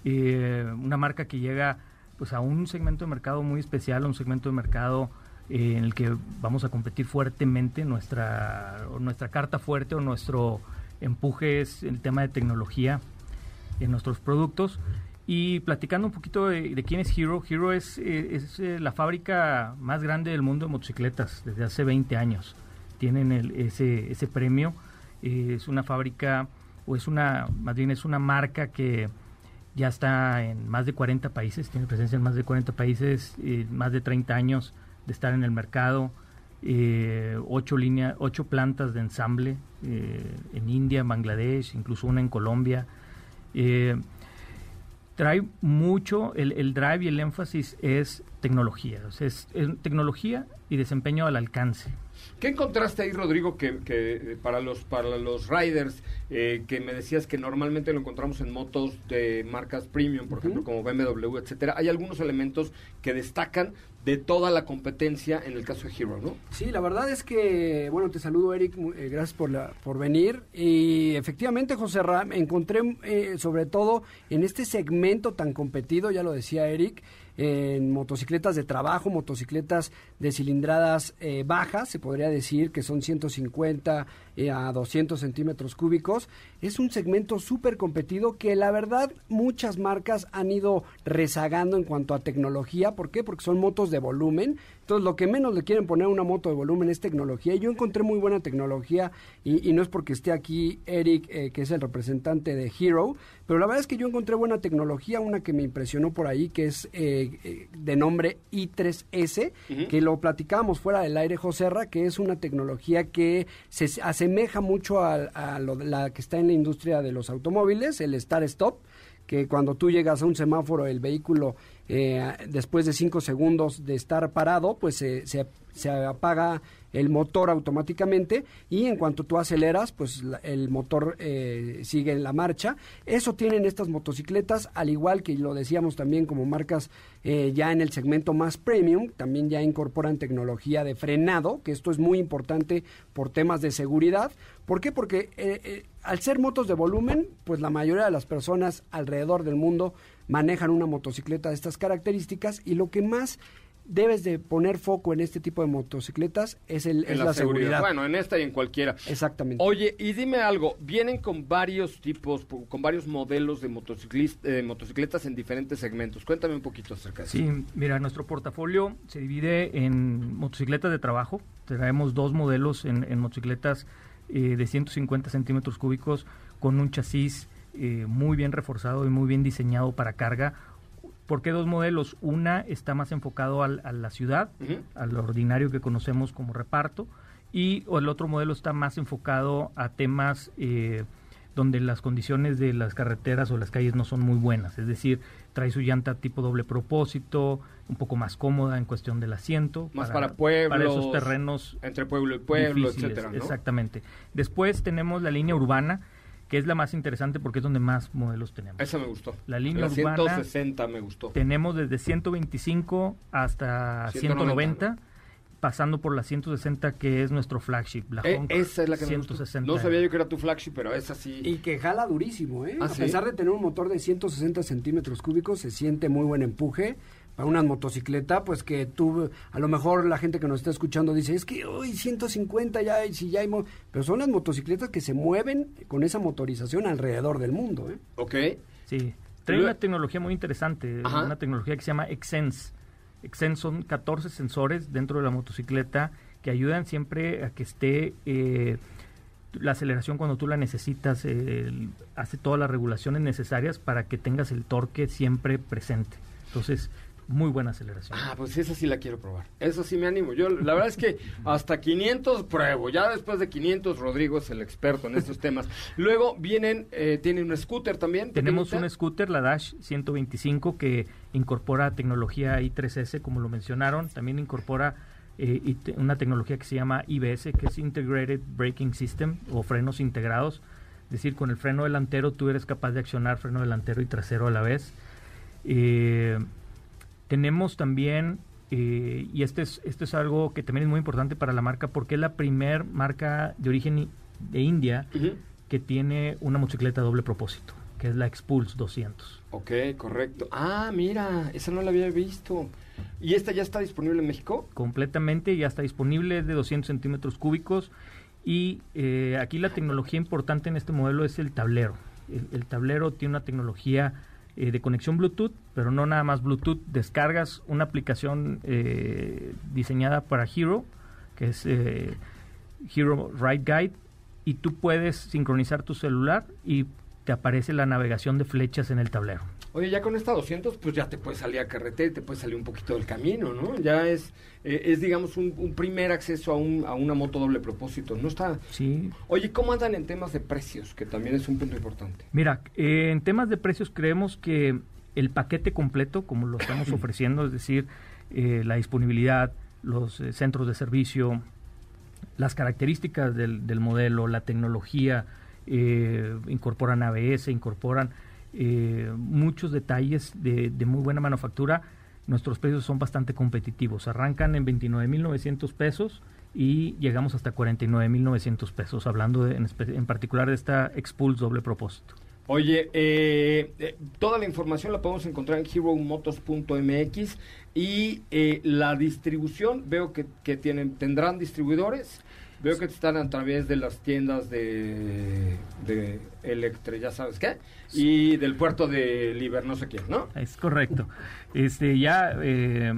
Eh, una marca que llega pues a un segmento de mercado muy especial, un segmento de mercado eh, en el que vamos a competir fuertemente. Nuestra, nuestra carta fuerte o nuestro empuje es el tema de tecnología en nuestros productos. Y platicando un poquito de, de quién es Hero, Hero es, eh, es eh, la fábrica más grande del mundo de motocicletas desde hace 20 años. Tienen el- ese, ese premio. Eh, es una fábrica, o es una, más bien es una marca que ya está en más de 40 países, tiene presencia en más de 40 países, más de 30 años de estar en el mercado, eh, ocho, línea, ocho plantas de ensamble eh, en India, Bangladesh, incluso una en Colombia. Trae mucho, el, el drive y el énfasis es tecnología, o sea, es, es tecnología y desempeño al alcance. ¿Qué encontraste ahí, Rodrigo, que, que, eh, para los para los riders, eh, que me decías que normalmente lo encontramos en motos de marcas premium, por ejemplo, como BMW, etcétera? Hay algunos elementos que destacan de toda la competencia en el caso de Hero, ¿no? Sí, la verdad es que, bueno, te saludo Eric, eh, gracias por, la, por venir. Y efectivamente, José Ram, encontré eh, sobre todo en este segmento tan competido, ya lo decía Eric, en motocicletas de trabajo, motocicletas de cilindradas eh, bajas, se podría decir que son 150 eh, a 200 centímetros cúbicos. Es un segmento súper competido que la verdad muchas marcas han ido rezagando en cuanto a tecnología. ¿Por qué? Porque son motos de volumen. Entonces lo que menos le quieren poner a una moto de volumen es tecnología. Y yo encontré muy buena tecnología y, y no es porque esté aquí Eric, eh, que es el representante de Hero, pero la verdad es que yo encontré buena tecnología, una que me impresionó por ahí, que es eh, de nombre i3S, Ujú. que lo platicábamos fuera del aire, Joserra, que es una tecnología que se s- asemeja mucho al- a, lo la que está en la industria de los automóviles, el Start-Stop, que cuando tú llegas a un semáforo, el vehículo, eh, después de cinco segundos de estar parado, pues se, se, se apaga el motor automáticamente y en cuanto tú aceleras, pues la- el motor eh, sigue en la marcha. Eso tienen estas motocicletas, al igual que lo decíamos también como marcas eh, ya en el segmento más premium, también ya incorporan tecnología de frenado, que esto es muy importante por temas de seguridad. ¿Por qué? Porque eh, eh, al ser motos de volumen, pues la mayoría de las personas alrededor del mundo manejan una motocicleta de estas características y lo que más debes de poner foco en este tipo de motocicletas es, el, En es la, seguridad. Bueno, en esta y en cualquiera. Exactamente. Oye, y dime algo, vienen con varios tipos, con varios modelos de eh, motocicletas en diferentes segmentos. Cuéntame un poquito acerca de eso. Sí, mira, nuestro portafolio se divide en motocicletas de trabajo. Traemos dos modelos en, en motocicletas eh, de 150 centímetros cúbicos con un chasis eh, muy bien reforzado y muy bien diseñado para carga. ¿Por qué dos modelos? Una está más enfocado al- a la ciudad, Ujú. al ordinario que conocemos como reparto, y el otro modelo está más enfocado a temas eh, donde las condiciones de las carreteras o las calles no son muy buenas, es decir, trae su llanta tipo doble propósito, un poco más cómoda en cuestión del asiento. Más para pueblos, Para esos terrenos Entre pueblo y pueblo, difíciles, etcétera, ¿no? Exactamente. Después tenemos la línea urbana, que es la más interesante porque es donde más modelos tenemos. Esa me gustó. La línea La urbana 160 me gustó. tenemos desde 125 hasta 190, 190, pasando por la 160 que es nuestro flagship, la Eh, Honk esa es la que me gustó. 160. No sabía yo que era tu flagship, pero esa sí. Y que jala durísimo, ¿eh? ¿Ah, a sí? pesar de tener un motor de 160 centímetros cúbicos, se siente muy buen empuje. Para una motocicleta, pues que tú, a lo mejor la gente que nos está escuchando dice, es que hoy 150 ya hay, si ya hay... mo-". Pero son las motocicletas que se mueven con esa motorización alrededor del mundo, ¿eh? Ok. Sí, trae una tecnología muy interesante, Ajá. una tecnología que se llama Exsense. Exsense son 14 sensores dentro de la motocicleta que ayudan siempre a que esté eh, la aceleración cuando tú la necesitas, eh, hace todas las regulaciones necesarias para que tengas el torque siempre presente. Entonces, muy buena aceleración. Ah, pues esa sí la quiero probar. Eso sí me animo. Yo, la verdad es que hasta 500 pruebo. Ya después de 500, Rodrigo es el experto en estos temas. Luego vienen, eh, tienen un scooter también. Tenemos pequeñita. un scooter, la Dash 125, que incorpora tecnología i3S, como lo mencionaron. También incorpora eh, una tecnología que se llama IBS, que es Integrated Braking System, o frenos integrados. Es decir, con el freno delantero tú eres capaz de accionar freno delantero y trasero a la vez. Eh, tenemos también, eh, y este es, esto es algo que también es muy importante para la marca, porque es la primer marca de origen de India que tiene una motocicleta doble propósito, que es la Expulse 200. Ok, correcto. Ah, mira, esa no la había visto. ¿Y esta ya está disponible en México? Completamente, ya está disponible, es de 200 centímetros cúbicos. Y eh, aquí la tecnología importante en este modelo es el tablero. El, el tablero tiene una tecnología eh, de conexión Bluetooth, pero no nada más Bluetooth. Descargas una aplicación eh, diseñada para Hero, que es eh, Hero Ride Guide, y tú puedes sincronizar tu celular y te aparece la navegación de flechas en el tablero. Oye, ya con esta 200, pues ya te puedes salir a carretera y te puedes salir un poquito del camino, ¿no? Ya es, eh, es digamos, un, un primer acceso a, un, a una moto doble propósito. No está... Sí. Oye, ¿cómo andan en temas de precios? Que también es un punto importante. Mira, eh, en temas de precios creemos que el paquete completo, como lo estamos ofreciendo, es decir, eh, la disponibilidad, los centros de servicio, las características del, del modelo, la tecnología, eh, incorporan ABS, incorporan eh, muchos detalles de, muy buena manufactura. Nuestros precios son bastante competitivos. Arrancan en 29.900 pesos y llegamos hasta 49.900 pesos, hablando de- en, en particular de esta Expulse doble propósito. Oye, eh, eh, toda la información la podemos encontrar en heromotos.mx y la distribución, veo que, que tienen, tendrán distribuidores, veo que están a través de las tiendas de, de Electre, ya sabes qué, y del puerto de Liber, no sé quién, ¿no? Es correcto. Este, ya eh,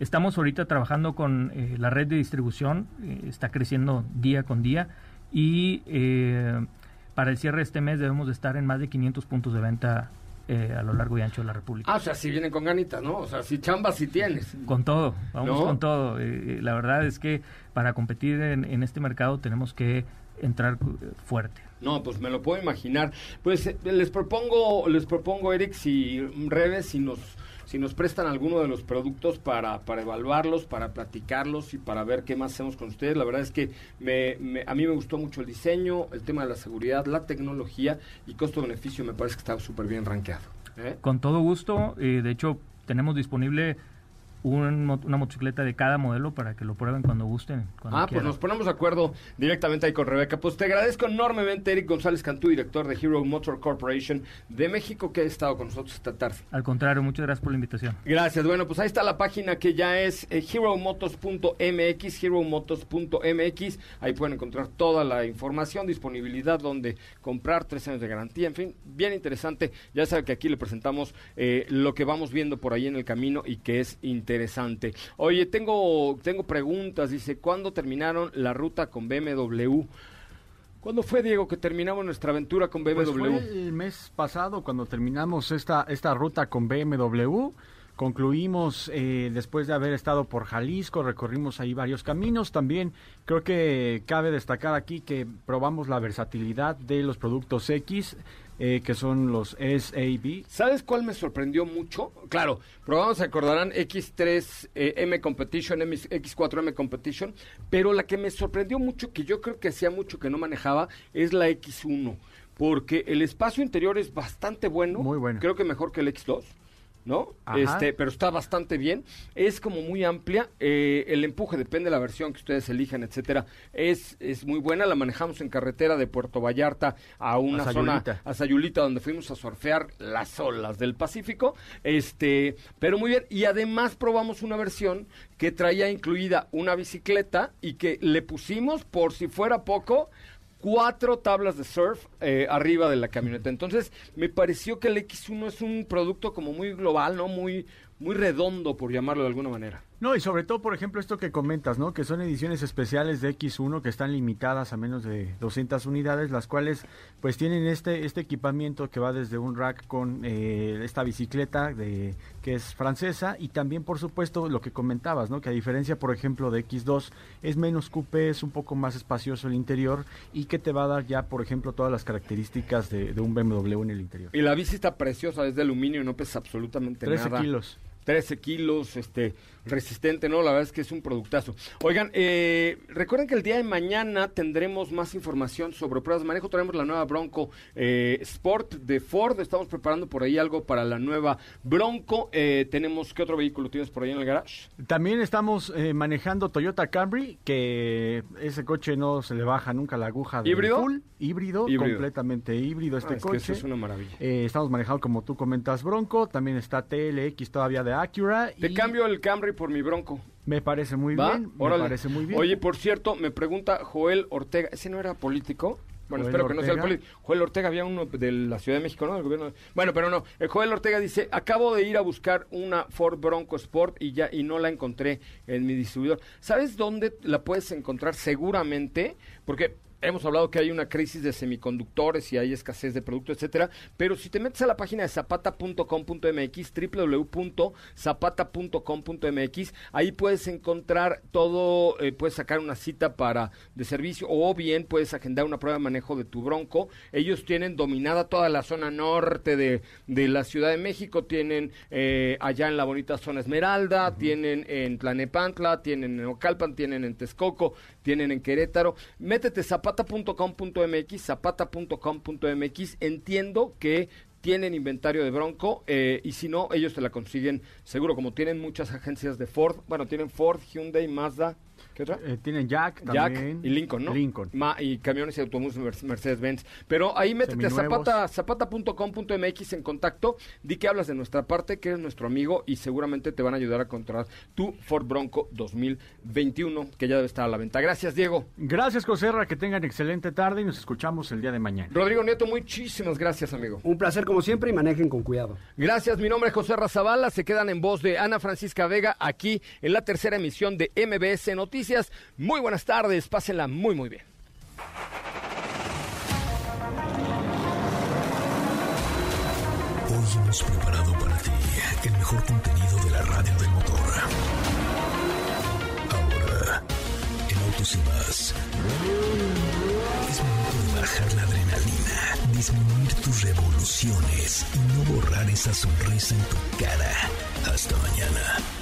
estamos ahorita trabajando con eh, la red de distribución, eh, está creciendo día con día y eh, para el cierre de este mes debemos de estar en más de 500 puntos de venta eh, a lo largo y ancho de la República. Ah, o sea, si vienen con ganitas, ¿no? O sea, si chambas si tienes. Con todo, vamos ¿No? con todo. Eh, eh, la verdad es que para competir en, en este mercado tenemos que entrar eh, fuerte. No, pues me lo puedo imaginar. Pues eh, les propongo, les propongo, Eric, si Reves, si nos, si nos prestan alguno de los productos para, para evaluarlos, para platicarlos y para ver qué más hacemos con ustedes. La verdad es que me, a mí me gustó mucho el diseño, el tema de la seguridad, la tecnología y costo-beneficio me parece que está súper bien rankeado. ¿eh? Con todo gusto, eh, de hecho tenemos disponible un una motocicleta de cada modelo para que lo prueben cuando gusten. Cuando Ah, pues nos ponemos de acuerdo directamente ahí con Rebeca. Pues te agradezco enormemente, Eric González Cantú, director de Hero Motor Corporation de México, que ha estado con nosotros esta tarde. Al contrario, muchas gracias por la invitación. Gracias. Bueno, pues ahí está la página que ya es eh, heromotos.mx, heromotos.mx. Ahí pueden encontrar toda la información, disponibilidad, donde comprar, tres años de garantía, en fin, bien interesante. Ya saben que aquí le presentamos eh, lo que vamos viendo por ahí en el camino y que es interesante. Oye, tengo, tengo preguntas. Dice, ¿cuándo terminaron la ruta con BMW? ¿Cuándo fue, Diego, que terminamos nuestra aventura con BMW? Pues fue el mes pasado cuando terminamos esta, esta ruta con BMW. Concluimos eh, después de haber estado por Jalisco, recorrimos ahí varios caminos. También creo que cabe destacar aquí que probamos la versatilidad de los productos X, eh, que son los SAB. ¿Sabes cuál me sorprendió mucho? Claro, probamos, se acordarán, X3M Competition, M- X4M Competition, pero la que me sorprendió mucho, que yo creo que hacía mucho que no manejaba, es la X1, porque el espacio interior es bastante bueno. Muy bueno. Creo que mejor que el X2. ¿No? Ajá. Este, pero está bastante bien. Es como muy amplia. eh, el empuje depende de la versión que ustedes elijan, etcétera. Es, es muy buena. La manejamos en carretera de Puerto Vallarta a una A zona a Sayulita, donde fuimos a surfear las olas del Pacífico. Este, pero muy bien. Y además probamos una versión que traía incluida una bicicleta y que le pusimos, por si fuera poco, cuatro tablas de surf eh, arriba de la camioneta. Entonces, me pareció que el X1 es un producto como muy global, ¿no? Muy, muy redondo, por llamarlo de alguna manera. No, y sobre todo, por ejemplo, esto que comentas, ¿no? Que son ediciones especiales de X1 que están limitadas a menos de 200 unidades, las cuales pues tienen este este equipamiento que va desde un rack con eh, esta bicicleta de que es francesa y también, por supuesto, lo que comentabas, ¿no? Que a diferencia, por ejemplo, de X2 es menos coupé, es un poco más espacioso el interior y que te va a dar ya, por ejemplo, todas las características de, de un BMW en el interior. Y la bici está preciosa, es de aluminio, no pesa absolutamente 13 nada. kilos. 13 kilos, este, resistente, ¿no? La verdad es que es un productazo. Oigan, eh, recuerden que el día de mañana tendremos más información sobre pruebas de manejo. Traemos la nueva Bronco eh, Sport de Ford. Estamos preparando por ahí algo para la nueva Bronco. Eh, tenemos, ¿qué otro vehículo tienes por ahí en el garage? También estamos manejando Toyota Camry, que ese coche no se le baja nunca la aguja de ¿Híbrido? full, híbrido, Híbrido. completamente híbrido este Ah, es que coche. eso es una maravilla. Estamos manejando, como tú comentas, Bronco, también está TLX todavía de Acura. Te y cambio el Camry por mi Bronco. Me parece muy ¿Va? bien, Órale. me parece muy bien. Oye, por cierto, me pregunta Joel Ortega, ¿ese no era político? Bueno, Joel espero que no sea el Ortega. político. Joel Ortega había uno de la Ciudad de México, ¿no? Del gobierno. Bueno, pero no. El Joel Ortega dice, acabo de ir a buscar una Ford Bronco Sport y ya y no la encontré en mi distribuidor. ¿Sabes dónde la puedes encontrar seguramente? Porque hemos hablado que hay una crisis de semiconductores y hay escasez de productos, etcétera, pero si te metes a la página de zapata.com.mx, www.zapata.com.mx, ahí puedes encontrar todo, eh, puedes sacar una cita para de servicio o bien puedes agendar una prueba de manejo de tu Bronco. Ellos tienen dominada toda la zona norte de, de la Ciudad de México, tienen eh, allá en la bonita zona Esmeralda, tienen en Tlanepantla, tienen en Ocalpan, tienen en Texcoco, tienen en Querétaro. Métete zapata.com.mx, zapata.com.mx. Entiendo que tienen inventario de Bronco eh, y si no, ellos te la consiguen seguro, como tienen muchas agencias de Ford. Bueno, tienen Ford, Hyundai, Mazda. ¿Qué otra? Eh, tienen Jack Jack también. y Lincoln, ¿no? Lincoln. Ma- y camiones y autobuses Mer- Mercedes-Benz. Pero ahí métete a zapata, zapata.com.mx en contacto, di que hablas de nuestra parte, que eres nuestro amigo y seguramente te van a ayudar a encontrar tu Ford Bronco 2021, que ya debe estar a la venta. Gracias, Diego. Gracias, Joserra, que tengan excelente tarde y nos escuchamos el día de mañana. Rodrigo Nieto, muchísimas gracias, amigo. Un placer como siempre y manejen con cuidado. Gracias, mi nombre es José Razabala. Se quedan en voz de Ana Francisca Vega aquí en la tercera emisión de MBS Muy buenas tardes, pásenla muy, muy bien. Hoy hemos preparado para ti el mejor contenido de la radio del motor. Ahora, en Autos y más, es momento de bajar la adrenalina, disminuir tus revoluciones y no borrar esa sonrisa en tu cara. Hasta mañana.